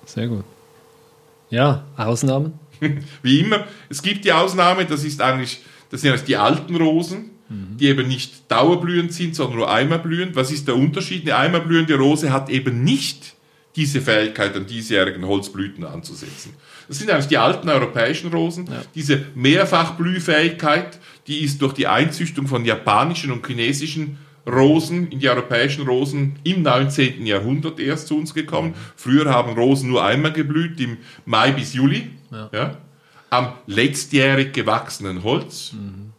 Sehr gut. Ja, Ausnahmen? Wie immer, es gibt die Ausnahme, das ist eigentlich, das sind die alten Rosen, mhm. die eben nicht dauerblühend sind, sondern nur einmal blühend. Was ist der Unterschied? Eine einmal blühende Rose hat eben nicht diese Fähigkeit an diesjährigen Holzblüten anzusetzen. Das sind eigentlich die alten europäischen Rosen. Ja. Diese Mehrfachblühfähigkeit, die ist durch die Einzüchtung von japanischen und chinesischen Rosen in die europäischen Rosen im 19. Jahrhundert erst zu uns gekommen. Früher haben Rosen nur einmal geblüht, im Mai bis Juli, ja. ja am letztjährig gewachsenen Holz. Mhm.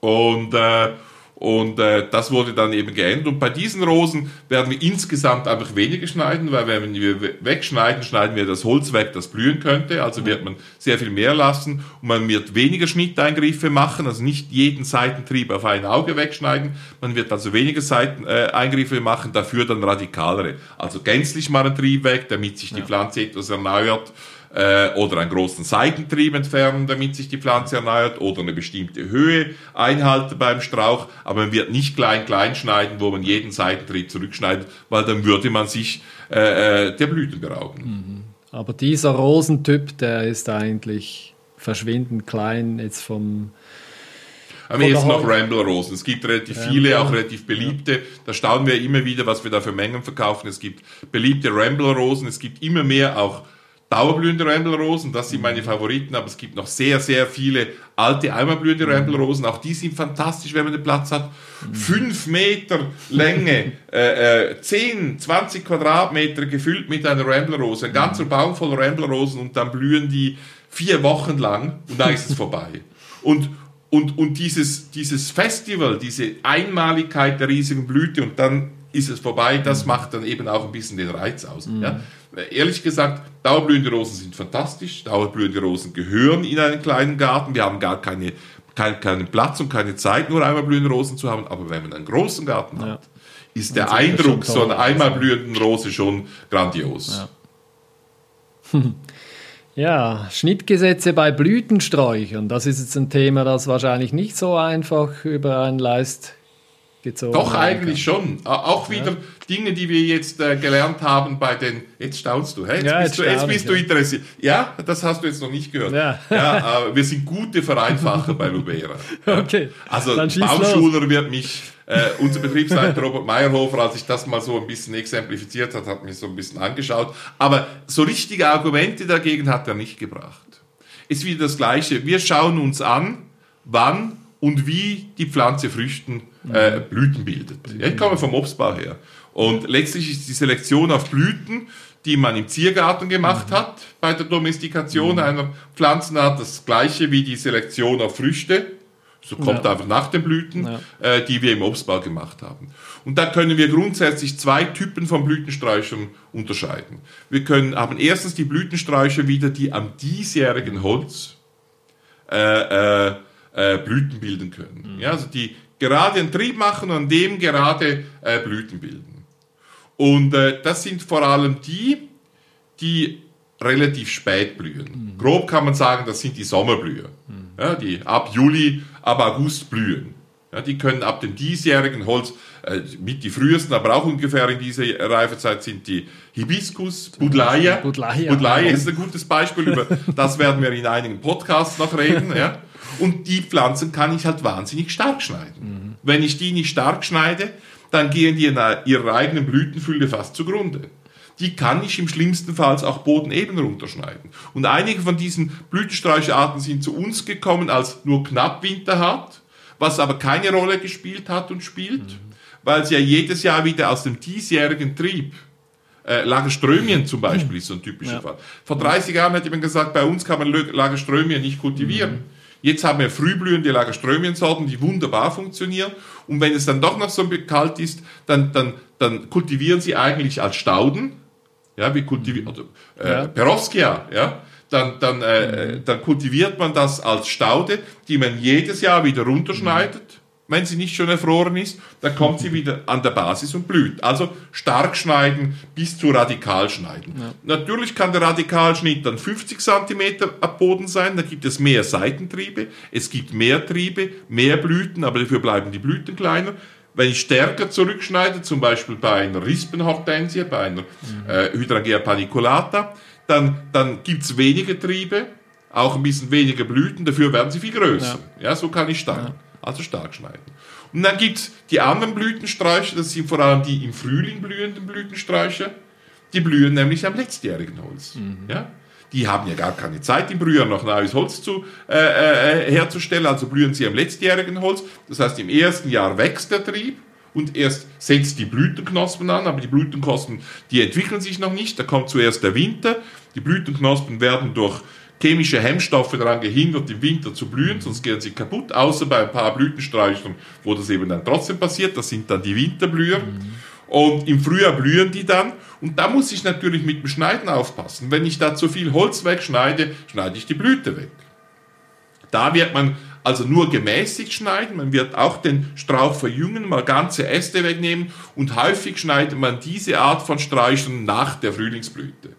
Und äh, und äh, das wurde dann eben geändert. Und bei diesen Rosen werden wir insgesamt einfach weniger schneiden, weil wenn wir wegschneiden, schneiden wir das Holz weg, das blühen könnte. Also wird man sehr viel mehr lassen und man wird weniger Schnitteingriffe machen, also nicht jeden Seitentrieb auf ein Auge wegschneiden. Man wird also weniger Seiteneingriffe äh, machen, dafür dann radikalere. Also gänzlich mal einen Trieb weg, damit sich die Pflanze etwas erneuert äh, oder einen großen Seitentrieb entfernen, damit sich die Pflanze erneuert oder eine bestimmte Höhe einhalten beim Strauch, aber man wird nicht klein klein schneiden, wo man jeden Seitentrieb zurückschneidet, weil dann würde man sich äh, äh der Blüten berauben. Mhm. Aber dieser Rosentyp, der ist eigentlich verschwindend klein jetzt vom am ehesten noch Rambler-Rosen. Es gibt relativ viele, ja. auch relativ beliebte. Ja. Da staunen wir immer wieder, was wir da für Mengen verkaufen. Es gibt beliebte Rambler-Rosen. Es gibt immer mehr auch dauerblühende Rambelrosen, das sind meine Favoriten, aber es gibt noch sehr, sehr viele alte einmalblühende Rambelrosen, auch die sind fantastisch, wenn man den Platz hat. Fünf Meter Länge, äh, äh, 10, 20 Quadratmeter gefüllt mit einer Ramblerose, ein ganzer Baum voll Ramblerrosen und dann blühen die vier Wochen lang und dann ist es vorbei. Und, und, und dieses, dieses Festival, diese Einmaligkeit der riesigen Blüte und dann ist es vorbei, das macht dann eben auch ein bisschen den Reiz aus. Mhm. Ja? Ehrlich gesagt, dauerblühende Rosen sind fantastisch. Dauerblühende Rosen gehören in einen kleinen Garten. Wir haben gar keine, kein, keinen Platz und keine Zeit, nur einmal blühende Rosen zu haben. Aber wenn man einen großen Garten ja. hat, ist der Eindruck so einer einmal blühenden Rose schon grandios. Ja. ja, Schnittgesetze bei Blütensträuchern. Das ist jetzt ein Thema, das wahrscheinlich nicht so einfach über einen Leist gezogen Doch, eigentlich kann. schon. Auch wieder ja. Dinge, die wir jetzt äh, gelernt haben bei den. Jetzt staunst du, hey? Jetzt, ja, bist, jetzt, du, jetzt bist ich, du interessiert. Ja, das hast du jetzt noch nicht gehört. Ja, ja äh, wir sind gute Vereinfacher bei Lubera. Okay. Also, Baumschuler wird mich. Äh, unser Betriebsleiter Robert Meyerhofer, als ich das mal so ein bisschen exemplifiziert hat, hat mich so ein bisschen angeschaut. Aber so richtige Argumente dagegen hat er nicht gebracht. Ist wieder das Gleiche. Wir schauen uns an, wann und wie die Pflanze Früchten äh, Blüten bildet. Ja, ich komme vom Obstbau her. Und letztlich ist die Selektion auf Blüten, die man im Ziergarten gemacht hat, bei der Domestikation einer Pflanzenart, das gleiche wie die Selektion auf Früchte. So kommt ja. einfach nach den Blüten, ja. äh, die wir im Obstbau gemacht haben. Und da können wir grundsätzlich zwei Typen von Blütensträuchern unterscheiden. Wir können, haben erstens die Blütensträucher wieder, die am diesjährigen Holz äh, äh, äh, Blüten bilden können. Mhm. Ja, also die gerade einen Trieb machen und an dem gerade äh, Blüten bilden. Und äh, das sind vor allem die, die relativ spät blühen. Mhm. Grob kann man sagen, das sind die Sommerblüher, mhm. ja, die ab Juli ab August blühen. Ja, die können ab dem diesjährigen Holz, äh, mit die frühesten, aber auch ungefähr in dieser Reifezeit sind die Hibiskus, Budleia. Budleia. Budleia ist ein gutes Beispiel, über das werden wir in einigen Podcasts noch reden. Ja. Und die Pflanzen kann ich halt wahnsinnig stark schneiden. Mhm. Wenn ich die nicht stark schneide, dann gehen die in ihrer eigenen Blütenfülle fast zugrunde. Die kann ich im schlimmsten Fall auch bodeneben runterschneiden. Und einige von diesen Blütensträucherarten sind zu uns gekommen als nur knapp winterhart was aber keine Rolle gespielt hat und spielt, mhm. weil sie ja jedes Jahr wieder aus dem diesjährigen Trieb äh, Lagerströmien zum Beispiel ist so ein typischer ja. Fall. Vor 30 Jahren hätte man gesagt, bei uns kann man Lagerströmien nicht kultivieren. Mhm. Jetzt haben wir frühblühende Lagerströmiensorten, die wunderbar funktionieren. Und wenn es dann doch noch so kalt ist, dann, dann, dann kultivieren sie eigentlich als Stauden. Ja, wie kultivieren, also, äh, ja. Perovskia, ja dann, dann, äh, dann kultiviert man das als Staude, die man jedes Jahr wieder runterschneidet. Wenn sie nicht schon erfroren ist, dann kommt sie wieder an der Basis und blüht. Also stark schneiden bis zu radikal schneiden. Ja. Natürlich kann der Radikalschnitt dann 50 cm ab Boden sein, da gibt es mehr Seitentriebe, es gibt mehr Triebe, mehr Blüten, aber dafür bleiben die Blüten kleiner. Wenn ich stärker zurückschneide, zum Beispiel bei einer Rispenhortensie, bei einer mhm. äh, Hydrangea paniculata, dann, dann gibt es weniger Triebe, auch ein bisschen weniger Blüten, dafür werden sie viel größer. Ja, ja so kann ich stark, ja. Also stark schneiden. Und dann gibt es die anderen Blütensträucher, das sind vor allem die im Frühling blühenden Blütensträucher, die blühen nämlich am letztjährigen Holz. Mhm. Ja? Die haben ja gar keine Zeit im Frühjahr noch neues Holz zu, äh, äh, herzustellen, also blühen sie am letztjährigen Holz. Das heißt, im ersten Jahr wächst der Trieb und erst setzt die Blütenknospen an, aber die Blütenknospen, die entwickeln sich noch nicht. Da kommt zuerst der Winter. Die Blütenknospen werden durch chemische Hemmstoffe daran gehindert, im Winter zu blühen, sonst gehen sie kaputt, außer bei ein paar Blütensträuchern, wo das eben dann trotzdem passiert. Das sind dann die Winterblüher. Mhm. Und im Frühjahr blühen die dann. Und da muss ich natürlich mit dem Schneiden aufpassen. Wenn ich da zu viel Holz wegschneide, schneide ich die Blüte weg. Da wird man also nur gemäßigt schneiden. Man wird auch den Strauch verjüngen, mal ganze Äste wegnehmen und häufig schneidet man diese Art von Sträuchern nach der Frühlingsblüte.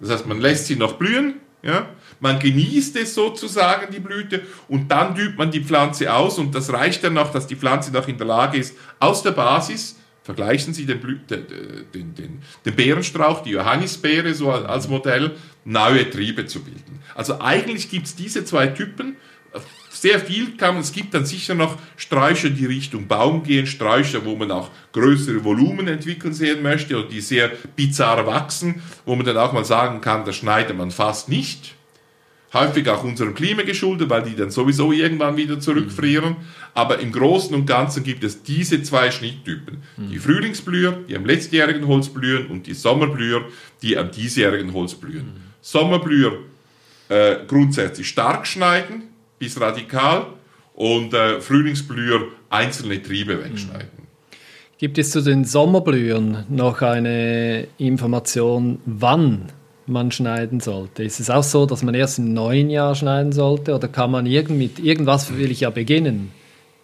Das heißt, man lässt sie noch blühen, ja? Man genießt es sozusagen, die Blüte, und dann dübt man die Pflanze aus und das reicht dann noch, dass die Pflanze noch in der Lage ist, aus der Basis, vergleichen Sie den, Blü den, den, den, den Beerenstrauch, die Johannisbeere so als Modell, neue Triebe zu bilden. Also eigentlich gibt es diese zwei Typen, sehr viel kann man, es gibt dann sicher noch Sträucher, die Richtung Baum gehen, Sträucher, wo man auch größere Volumen entwickeln sehen möchte oder die sehr bizarr wachsen, wo man dann auch mal sagen kann, das schneidet man fast nicht. Häufig auch unserem Klima geschuldet, weil die dann sowieso irgendwann wieder zurückfrieren. Aber im Großen und Ganzen gibt es diese zwei Schnitttypen. Die Frühlingsblüher, die am letztjährigen Holz blühen und die Sommerblüher, die am diesjährigen Holz blühen. Sommerblüher äh, grundsätzlich stark schneiden, bis radikal und äh, Frühlingsblüher einzelne Triebe wegschneiden. Gibt es zu den Sommerblühern noch eine Information, wann man schneiden sollte? Ist es auch so, dass man erst im neuen Jahr schneiden sollte oder kann man irgend mit irgendwas will ich ja beginnen?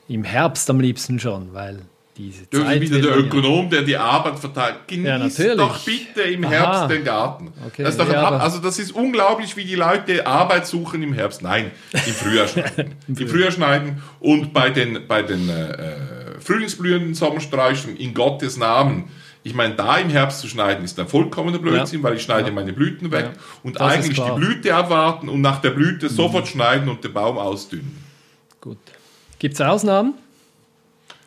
Im Herbst am liebsten schon, weil diese du bist wieder der Ökonom, der die Arbeit verteilt. Genieß ja, doch bitte im Aha. Herbst den Garten. Okay. Das ist ja, also das ist unglaublich, wie die Leute Arbeit suchen im Herbst. Nein, im Frühjahr schneiden. Im Frühjahr schneiden und bei den, bei den äh, frühlingsblühenden Sommersträuchern in Gottes Namen. Ich meine, da im Herbst zu schneiden ist ein vollkommener Blödsinn, ja. weil ich schneide ja. meine Blüten weg und das eigentlich die Blüte abwarten und nach der Blüte mhm. sofort schneiden und den Baum ausdünnen. Gut. Gibt es Ausnahmen?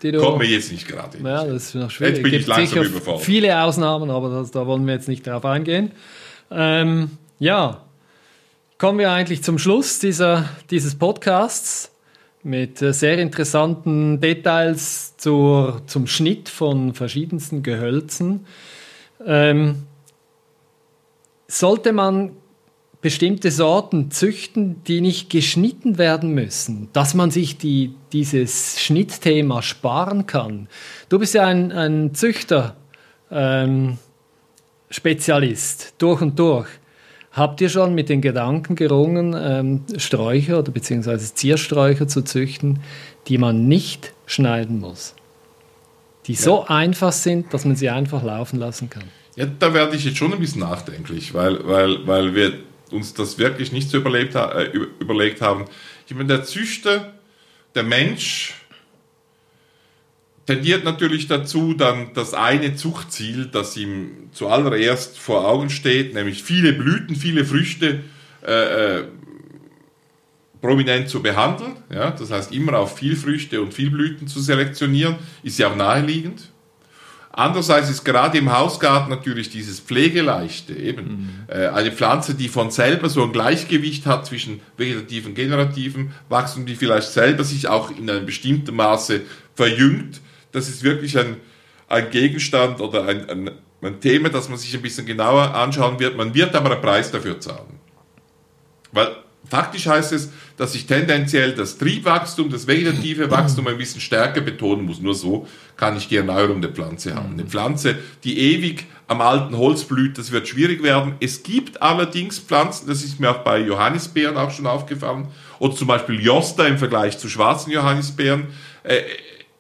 die du, Kommt mir jetzt nicht gerade. Ja, das ist noch schwierig. Jetzt bin ich langsam überfordert. Viele Ausnahmen, aber das, da wollen wir jetzt nicht darauf eingehen. Ähm, ja, kommen wir eigentlich zum Schluss dieser, dieses Podcasts mit äh, sehr interessanten Details zur, zum Schnitt von verschiedensten Gehölzen. Ähm, sollte man bestimmte Sorten züchten, die nicht geschnitten werden müssen, dass man sich die, dieses Schnittthema sparen kann. Du bist ja ein, ein Züchter, ähm, Spezialist, durch und durch. Habt ihr schon mit den Gedanken gerungen, ähm, Sträucher oder beziehungsweise Ziersträucher zu züchten, die man nicht schneiden muss? Die ja. so einfach sind, dass man sie einfach laufen lassen kann. Ja, da werde ich jetzt schon ein bisschen nachdenklich, weil, weil, weil wir uns das wirklich nicht so überlebt, äh, überlegt haben. Ich meine, der Züchter der Mensch tendiert natürlich dazu, dann das eine Zuchtziel, das ihm zuallererst vor Augen steht, nämlich viele Blüten, viele Früchte äh, äh, prominent zu behandeln. Ja, das heißt, immer auf viel Früchte und viel Blüten zu selektionieren, ist ja auch naheliegend. Andererseits ist gerade im Hausgarten natürlich dieses Pflegeleichte eben mhm. äh, eine Pflanze, die von selber so ein Gleichgewicht hat zwischen vegetativen und generativen Wachstum, die vielleicht selber sich auch in einem bestimmten Maße verjüngt das ist wirklich ein, ein Gegenstand oder ein, ein, ein Thema, das man sich ein bisschen genauer anschauen wird. Man wird aber einen Preis dafür zahlen. Weil faktisch heißt es, dass ich tendenziell das Triebwachstum, das vegetative Wachstum ein bisschen stärker betonen muss. Nur so kann ich die Erneuerung der Pflanze haben. Eine Pflanze, die ewig am alten Holz blüht, das wird schwierig werden. Es gibt allerdings Pflanzen, das ist mir auch bei Johannisbeeren auch schon aufgefallen, oder zum Beispiel Josta im Vergleich zu schwarzen Johannisbeeren. Äh,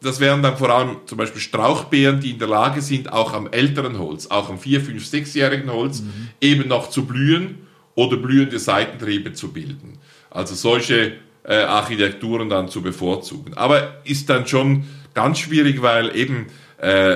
das wären dann vor allem zum Beispiel Strauchbeeren, die in der Lage sind, auch am älteren Holz, auch am 4-, 5-, 6-jährigen Holz, mhm. eben noch zu blühen oder blühende Seitentriebe zu bilden. Also solche äh, Architekturen dann zu bevorzugen. Aber ist dann schon ganz schwierig, weil eben äh,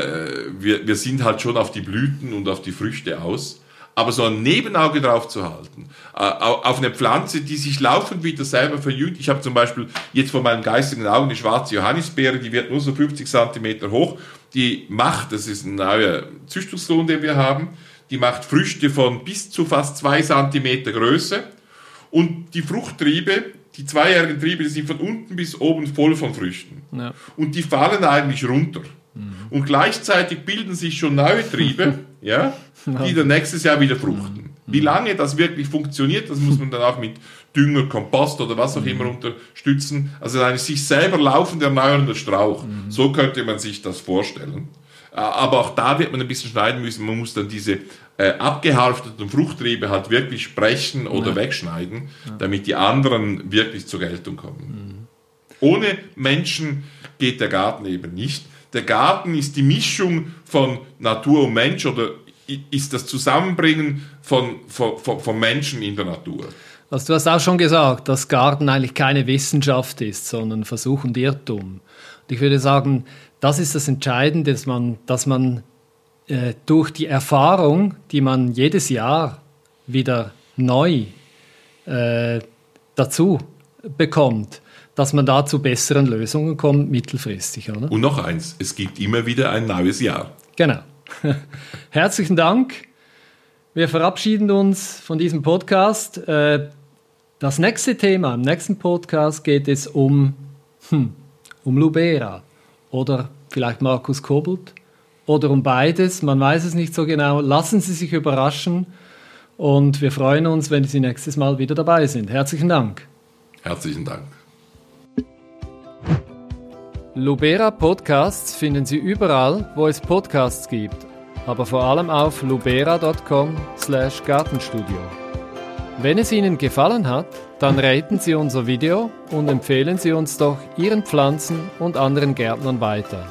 wir, wir sind halt schon auf die Blüten und auf die Früchte aus aber so ein Nebenauge drauf zu halten, äh, auf eine Pflanze, die sich laufend wieder selber verjüngt. Ich habe zum Beispiel jetzt vor meinen geistigen Augen die schwarze Johannisbeere, die wird nur so 50 Zentimeter hoch. Die macht, das ist ein neuer Züchtungslohn, den wir haben, die macht Früchte von bis zu fast zwei Zentimeter Größe. Und die Fruchttriebe, die zweijährigen Triebe, die sind von unten bis oben voll von Früchten. Ja. Und die fallen eigentlich runter. Mhm. Und gleichzeitig bilden sich schon neue Triebe, ja, die dann nächstes Jahr wieder fruchten. Wie lange das wirklich funktioniert, das muss man dann auch mit Dünger, Kompost oder was auch immer unterstützen. Also ein sich selber laufend erneuernder Strauch. So könnte man sich das vorstellen. Äh, aber auch da wird man ein bisschen schneiden müssen. Man muss dann diese äh, abgehalfteten Fruchttriebe halt wirklich sprechen oder ja. wegschneiden, ja. damit die anderen wirklich zur Geltung kommen. Mhm. Ohne Menschen geht der Garten eben nicht. Der Garten ist die Mischung von Natur und Mensch oder ist das Zusammenbringen von, von, von Menschen in der Natur. Also du hast auch schon gesagt, dass Garten eigentlich keine Wissenschaft ist, sondern Versuch und Irrtum. Und ich würde sagen, das ist das Entscheidende, dass man, dass man äh, durch die Erfahrung, die man jedes Jahr wieder neu äh, dazu bekommt, dass man da zu besseren Lösungen kommt, mittelfristig. Oder? Und noch eins, es gibt immer wieder ein neues Jahr. Genau. Herzlichen Dank. Wir verabschieden uns von diesem Podcast. Äh, das nächste Thema, im nächsten Podcast geht es um, hm, um Lubera oder vielleicht Markus Kobelt oder um beides. Man weiß es nicht so genau. Lassen Sie sich überraschen und wir freuen uns, wenn Sie nächstes Mal wieder dabei sind. Herzlichen Dank. Herzlichen Dank. Lubera Podcasts finden Sie überall, wo es Podcasts gibt, aber vor allem auf lubera.com/gartenstudio. Wenn es Ihnen gefallen hat, dann raten Sie unser Video und empfehlen Sie uns doch Ihren Pflanzen und anderen Gärtnern weiter.